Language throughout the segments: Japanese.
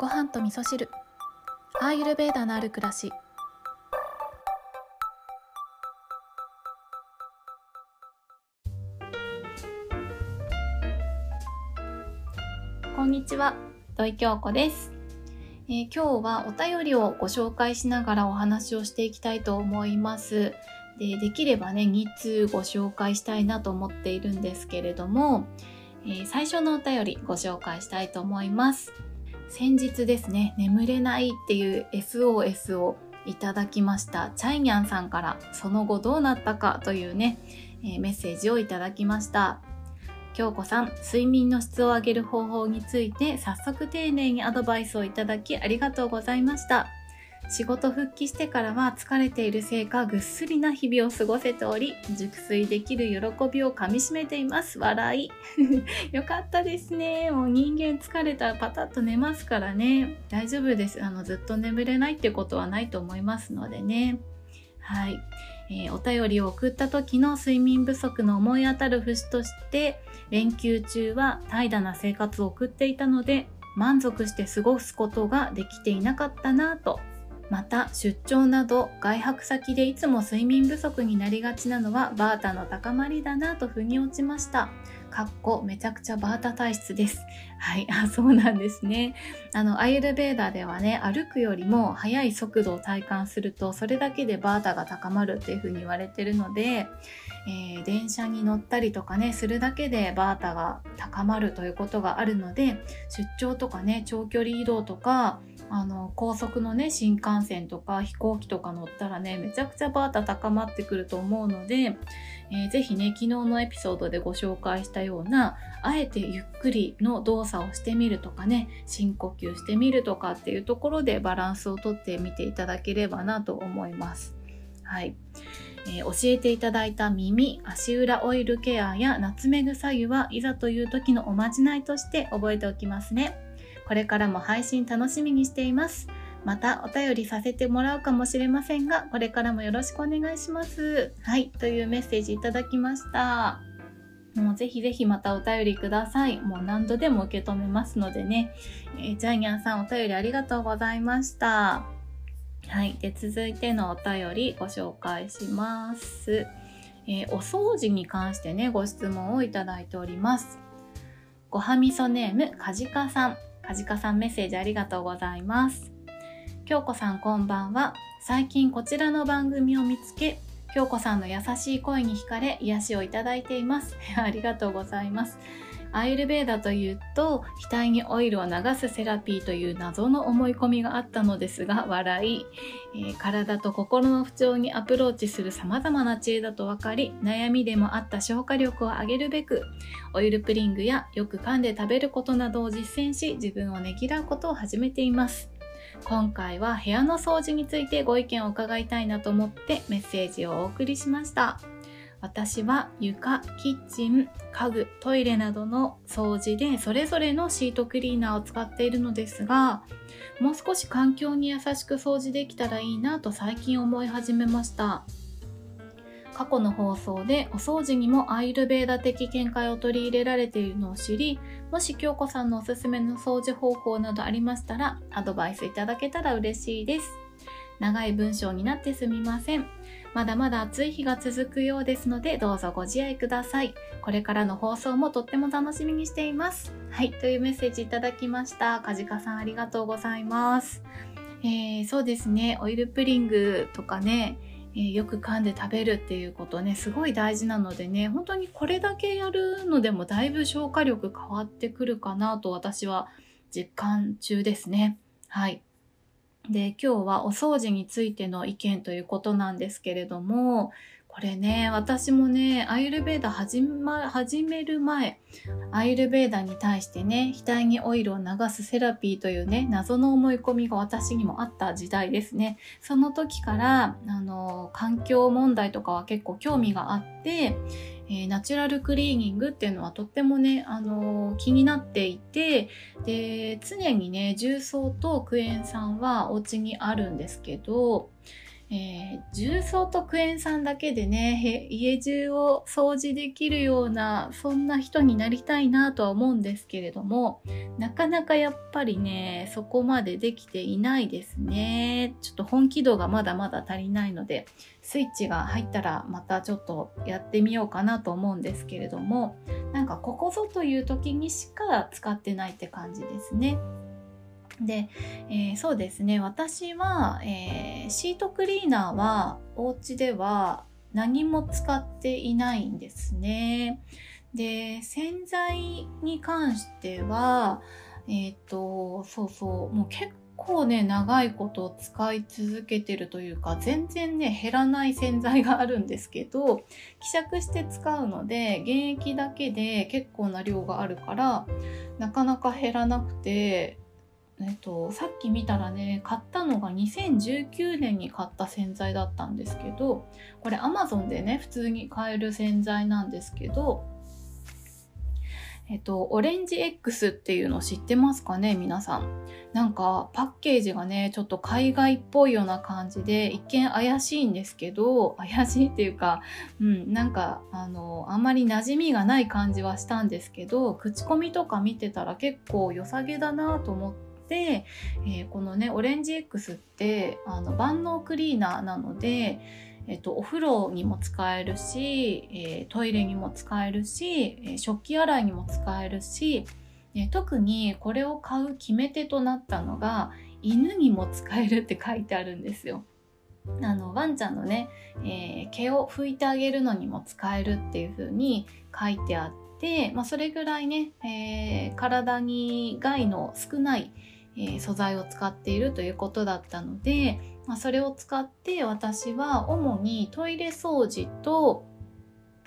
ご飯と味噌汁。アーユルベーダのある暮らし。こんにちは。土井京子です、えー今日はお便りをご紹介しながらお話をしていきたいと思います。でできればね2通ご紹介したいなと思っているんですけれども、えー最初のお便りご紹介したいと思います。先日ですね眠れないっていう SOS をいただきましたチャイニャンさんからその後どうなったかというね、えーメッセージをいただきました。京子さん睡眠の質を上げる方法について早速丁寧にアドバイスをいただきありがとうございました。仕事復帰してからは疲れているせいかぐっすりな日々を過ごせており熟睡できる喜びをかみしめています。笑い。よかったですね。もう人間疲れたらパタッと寝ますからね。大丈夫です。あのずっと眠れないってことはないと思いますのでね。はい、えーお便りを送った時の睡眠不足の思い当たる節として連休中は怠惰な生活を送っていたので満足して過ごすことができていなかったなぁと。また出張など外泊先でいつも睡眠不足になりがちなのはバータの高まりだなと腑に落ちました。かっこめちゃくちゃバータ体質です。はい、あ、そうなんですね。あの、アイルベーダーではね、歩くよりも速い速度を体感すると、それだけでバータが高まるっていうふうに言われてるので、えー電車に乗ったりとかね、するだけでバータが高まるということがあるので、出張とかね、長距離移動とか、あの高速のね新幹線とか飛行機とか乗ったらねめちゃくちゃバータ高まってくると思うので、えーぜひね昨日のエピソードでご紹介したようなあえてゆっくりの動作をしてみるとかね深呼吸してみるとかっていうところでバランスをとってみていただければなと思います。はいえー教えていただいた耳足裏オイルケアやナツメグ左右はいざという時のおまじないとして覚えておきますね。これからも配信楽しみにしています。またお便りさせてもらうかもしれませんが、これからもよろしくお願いします。はい、というメッセージいただきました。もうぜひぜひまたお便りください。もう何度でも受け止めますのでね。えージャイアンさんお便りありがとうございました。はい、で続いてのお便りご紹介します。えーお掃除に関してね、ご質問をいただいております。ごはみそネームかじかさん。かじかさんメッセージありがとうございます。京子さんこんばんは。最近こちらの番組を見つけ、京子さんの優しい声に惹かれ癒しをいただいています。ありがとうございます。アイルベーダというと額にオイルを流すセラピーという謎の思い込みがあったのですが笑い、えー体と心の不調にアプローチする様々な知恵だと分かり悩みでもあった消化力を上げるべくオイルプリングやよく噛んで食べることなどを実践し自分をねぎらうことを始めています。今回は部屋の掃除についてご意見を伺いたいなと思ってメッセージをお送りしました。私は床、キッチン、家具、トイレなどの掃除でそれぞれのシートクリーナーを使っているのですがもう少し環境に優しく掃除できたらいいなと最近思い始めました。過去の放送でお掃除にもアイルベーダ的見解を取り入れられているのを知りもし京子さんのおすすめの掃除方法などありましたらアドバイスいただけたら嬉しいです。長い文章になってすみません。まだまだ暑い日が続くようですのでどうぞご自愛ください。これからの放送もとっても楽しみにしています。はいというメッセージいただきました。かじかさんありがとうございます。えーそうですね。オイルプリングとかねえーよく噛んで食べるっていうことねすごい大事なのでね本当にこれだけやるのでもだいぶ消化力変わってくるかなと私は実感中ですね。はい。で今日はお掃除についての意見ということなんですけれどもこれね私もねアイルベーダ始,、ま、始める前アイルベーダに対してね額にオイルを流すセラピーというね謎の思い込みが私にもあった時代ですね。その時からあの環境問題とかは結構興味があって、えーナチュラルクリーニングっていうのはとってもねあの気になっていてで常にね重曹とクエン酸はお家にあるんですけど、えー、重曹とクエン酸だけでね家中を掃除できるようなそんな人になりたいなとは思うんですけれどもなかなかやっぱりねそこまでできていないですね。ちょっと本気度がまだまだ足りないのでスイッチが入ったらまたちょっとやってみようかなと思うんですけれどもなんかここぞという時にしか使ってないって感じですね。で、えー、そうですね私は、えー、シートクリーナーはお家では何も使っていないんですね。で洗剤に関してはえっ、ー、とそうそうもう結構ね長いこと使い続けてるというか全然ね減らない洗剤があるんですけど希釈して使うので原液だけで結構な量があるからなかなか減らなくてえっと、さっき見たらね買ったのが2019年に買った洗剤だったんですけどこれ Amazon でね普通に買える洗剤なんですけどえっと、オレンジ X っていうの知ってますかね？皆さん。なんかパッケージがね、ちょっと海外っぽいような感じで、一見怪しいんですけど、怪しいっていうか、うん、なんか、あの、あんまり馴染みがない感じはしたんですけど、口コミとか見てたら結構良さげだなと思って、えー、このね、オレンジ X って、あの、万能クリーナーなので、えっと、お風呂にも使えるし、え、トイレにも使えるし、え、食器洗いにも使えるし、え、特にこれを買う決め手となったのが犬にも使えるって書いてあるんですよ。あのワンちゃんのね、え毛を拭いてあげるのにも使えるっていう風に書いてあって、まあ、それぐらいね、えー体に害の少ない、え素材を使っているということだったので、まあ、それを使って私は主にトイレ掃除と、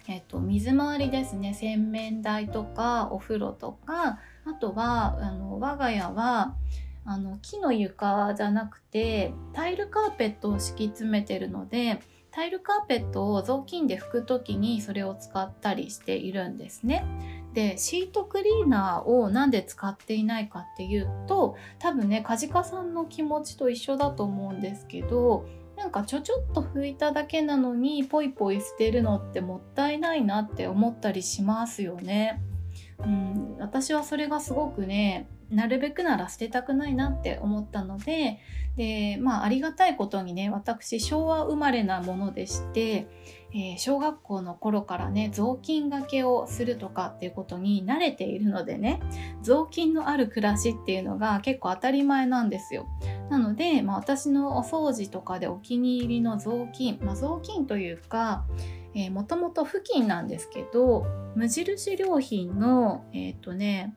えっと、水回りですね洗面台とかお風呂とかあとはあの我が家はあの木の床じゃなくてタイルカーペットを敷き詰めてるのでタイルカーペットを雑巾で拭く時にそれを使ったりしているんですね。でシートクリーナーをなんで使っていないかっていうと多分ねカジカさんの気持ちと一緒だと思うんですけどなんかちょちょっと拭いただけなのにポイポイ捨てるのってもったいないなって思ったりしますよね。うん、私はそれがすごくねなるべくなら捨てたくないなって思ったのでで、まあ、ありがたいことにね私昭和生まれなものでして、えー、小学校の頃からね雑巾がけをするとかっていうことに慣れているのでね雑巾のある暮らしっていうのが結構当たり前なんですよ。なので、まあ、私のお掃除とかでお気に入りの雑巾、まあ、雑巾というかもともと布巾なんですけど無印良品のえっ、とね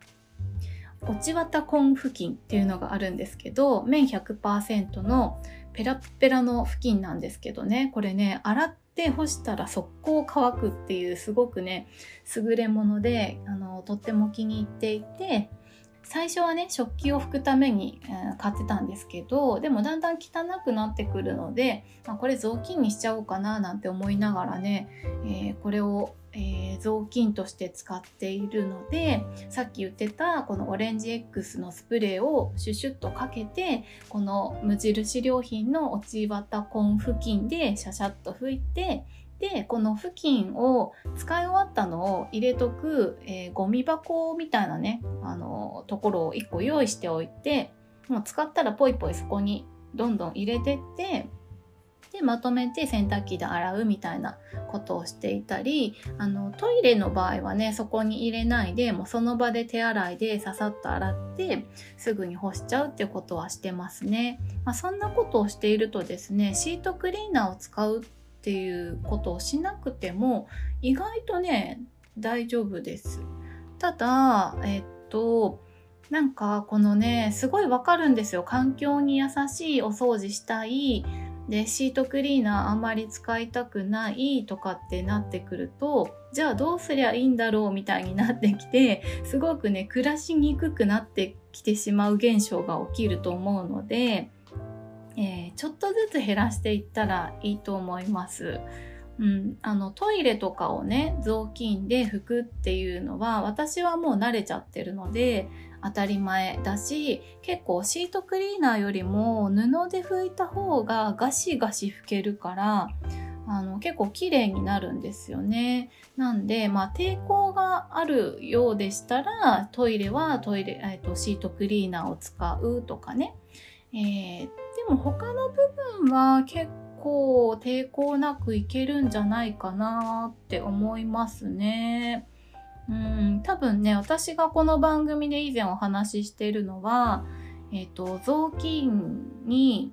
落ち綿コン布巾っていうのがあるんですけど綿100%のペラペラの布巾なんですけどねこれね洗って干したら速攻乾くっていうすごくね優れものであのとっても気に入っていて最初はね食器を拭くために、えー、買ってたんですけどでもだんだん汚くなってくるので、まあ、これ雑巾にしちゃおうかななんて思いながらね、えー、これをえー、雑巾として使っているのでさっき言ってたこのオレンジ X のスプレーをシュシュッとかけてこの無印良品の落ち綿コン付近でシャシャッと拭いてでこの布巾を使い終わったのを入れとく、えー、ゴミ箱みたいなねあのところを1個用意しておいてもう使ったらポイポイそこにどんどん入れてってでまとめて洗濯機で洗うみたいなことをしていたりあのトイレの場合はねそこに入れないでもうその場で手洗いでささっと洗ってすぐに干しちゃうってことはしてますね、まあ、そんなことをしているとですねシートクリーナーを使うっていうことをしなくても意外とね大丈夫です。ただえっとなんかこのねすごいわかるんですよ。環境に優しいお掃除したいでシートクリーナーあんまり使いたくないとかってなってくるとじゃあどうすりゃいいんだろうみたいになってきて すごくね暮らしにくくなってきてしまう現象が起きると思うので、えー、ちょっとずつ減らしていったらいいと思います。うん、あのトイレとかをね雑巾で拭くっていうのは私はもう慣れちゃってるので当たり前だし結構シートクリーナーよりも布で拭いた方がガシガシ拭けるからあの結構綺麗になるんですよね。なんで、まあ、抵抗があるようでしたらトイレはトイレ、えーと、シートクリーナーを使うとかね、えー、でも他の部分は結構抵抗なくいけるんじゃないかなって思いますね。うん多分ね私がこの番組で以前お話ししているのは、えーと雑巾に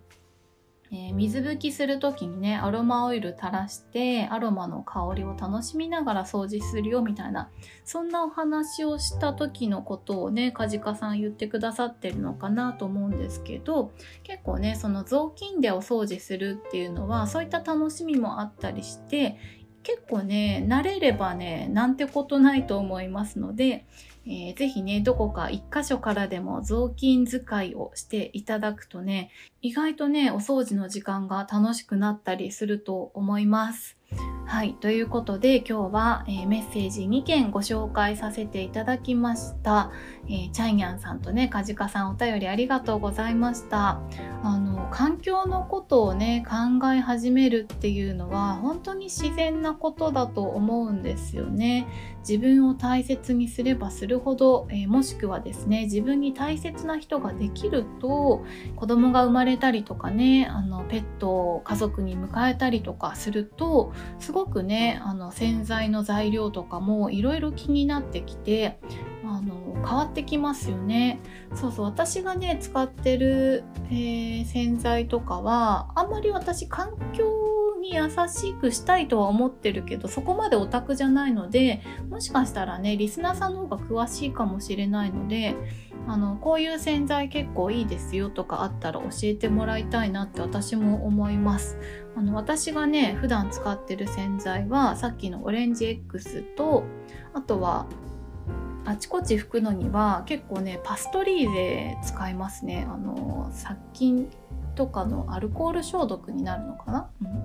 えー、水拭きする時にねアロマオイル垂らしてアロマの香りを楽しみながら掃除するよみたいなそんなお話をした時のことをね梶賀さん言ってくださってるのかなと思うんですけど結構ねその雑巾でお掃除するっていうのはそういった楽しみもあったりして結構ね慣れればねなんてことないと思いますのでえー、ぜひね、どこか一箇所からでも雑巾使いをしていただくとね、意外とね、お掃除の時間が楽しくなったりすると思います。はい。ということで今日は、えー、メッセージ2件ご紹介させていただきました。えー、チャンヤンさんとね、カジカさんお便りありがとうございました。あの、環境のことをね、考え始めるっていうのは本当に自然なことだと思うんですよね。自分を大切にすればするほど、えー、もしくはですね、自分に大切な人ができると、子供が生まれたりとかね、あの、ペットを家族に迎えたりとかすると、すごくねあの洗剤の材料とかもいろいろ気になってきてあの変わってきますよね。そうそう私がね使ってる、えー、洗剤とかはあんまり私環境に優しくしたいとは思ってるけどそこまでオタクじゃないのでもしかしたらねリスナーさんの方が詳しいかもしれないのであのこういう洗剤結構いいですよとかあったら教えてもらいたいなって私も思います。あの私がね普段使ってる洗剤はさっきのオレンジ X とあとはあちこち拭くのには結構ねパストリーゼ使いますね。あの殺菌とかのアルコール消毒になるのかな、うん。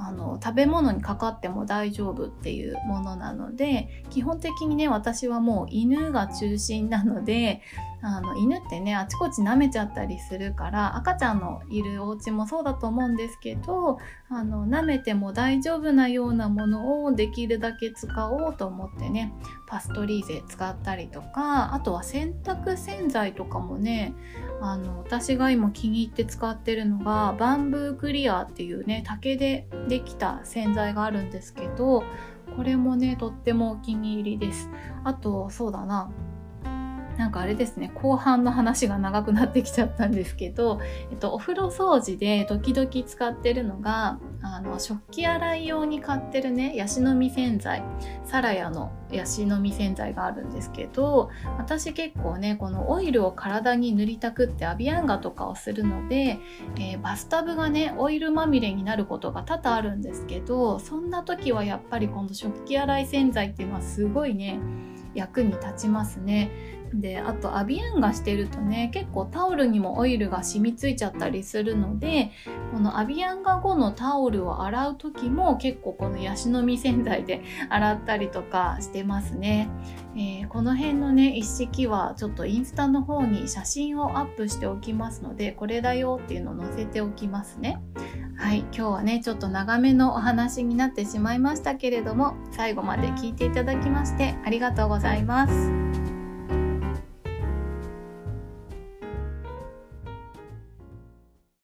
あの食べ物にかかっても大丈夫っていうものなので基本的にね私はもう犬が中心なのであの犬ってねあちこち舐めちゃったりするから赤ちゃんのいるお家もそうだと思うんですけどあの舐めても大丈夫なようなものをできるだけ使おうと思ってねパストリーゼ使ったりとかあとは洗濯洗剤とかもねあの私が今気に入って使ってるのがバンブークリアっていうね竹でできた洗剤があるんですけどこれもねとってもお気に入りです。あとそうだな。なんかあれですね後半の話が長くなってきちゃったんですけど、えっと、お風呂掃除で時々使ってるのがあの食器洗い用に買ってるねヤシの実洗剤サラヤのヤシの実洗剤があるんですけど私結構ねこのオイルを体に塗りたくってアビアンガとかをするので、えー、バスタブがねオイルまみれになることが多々あるんですけどそんな時はやっぱりこの食器洗い洗剤っていうのはすごいね役に立ちますね。であとアビアンがしてるとね結構タオルにもオイルが染みついちゃったりするのでこのアビアンガ後のタオルを洗う時も結構このヤシの実洗剤で 洗ったりとかしてますね、えー、この辺のね一式はちょっとインスタの方に写真をアップしておきますのでこれだよっていうのを載せておきますねはい今日はねちょっと長めのお話になってしまいましたけれども最後まで聞いていただきましてありがとうございます。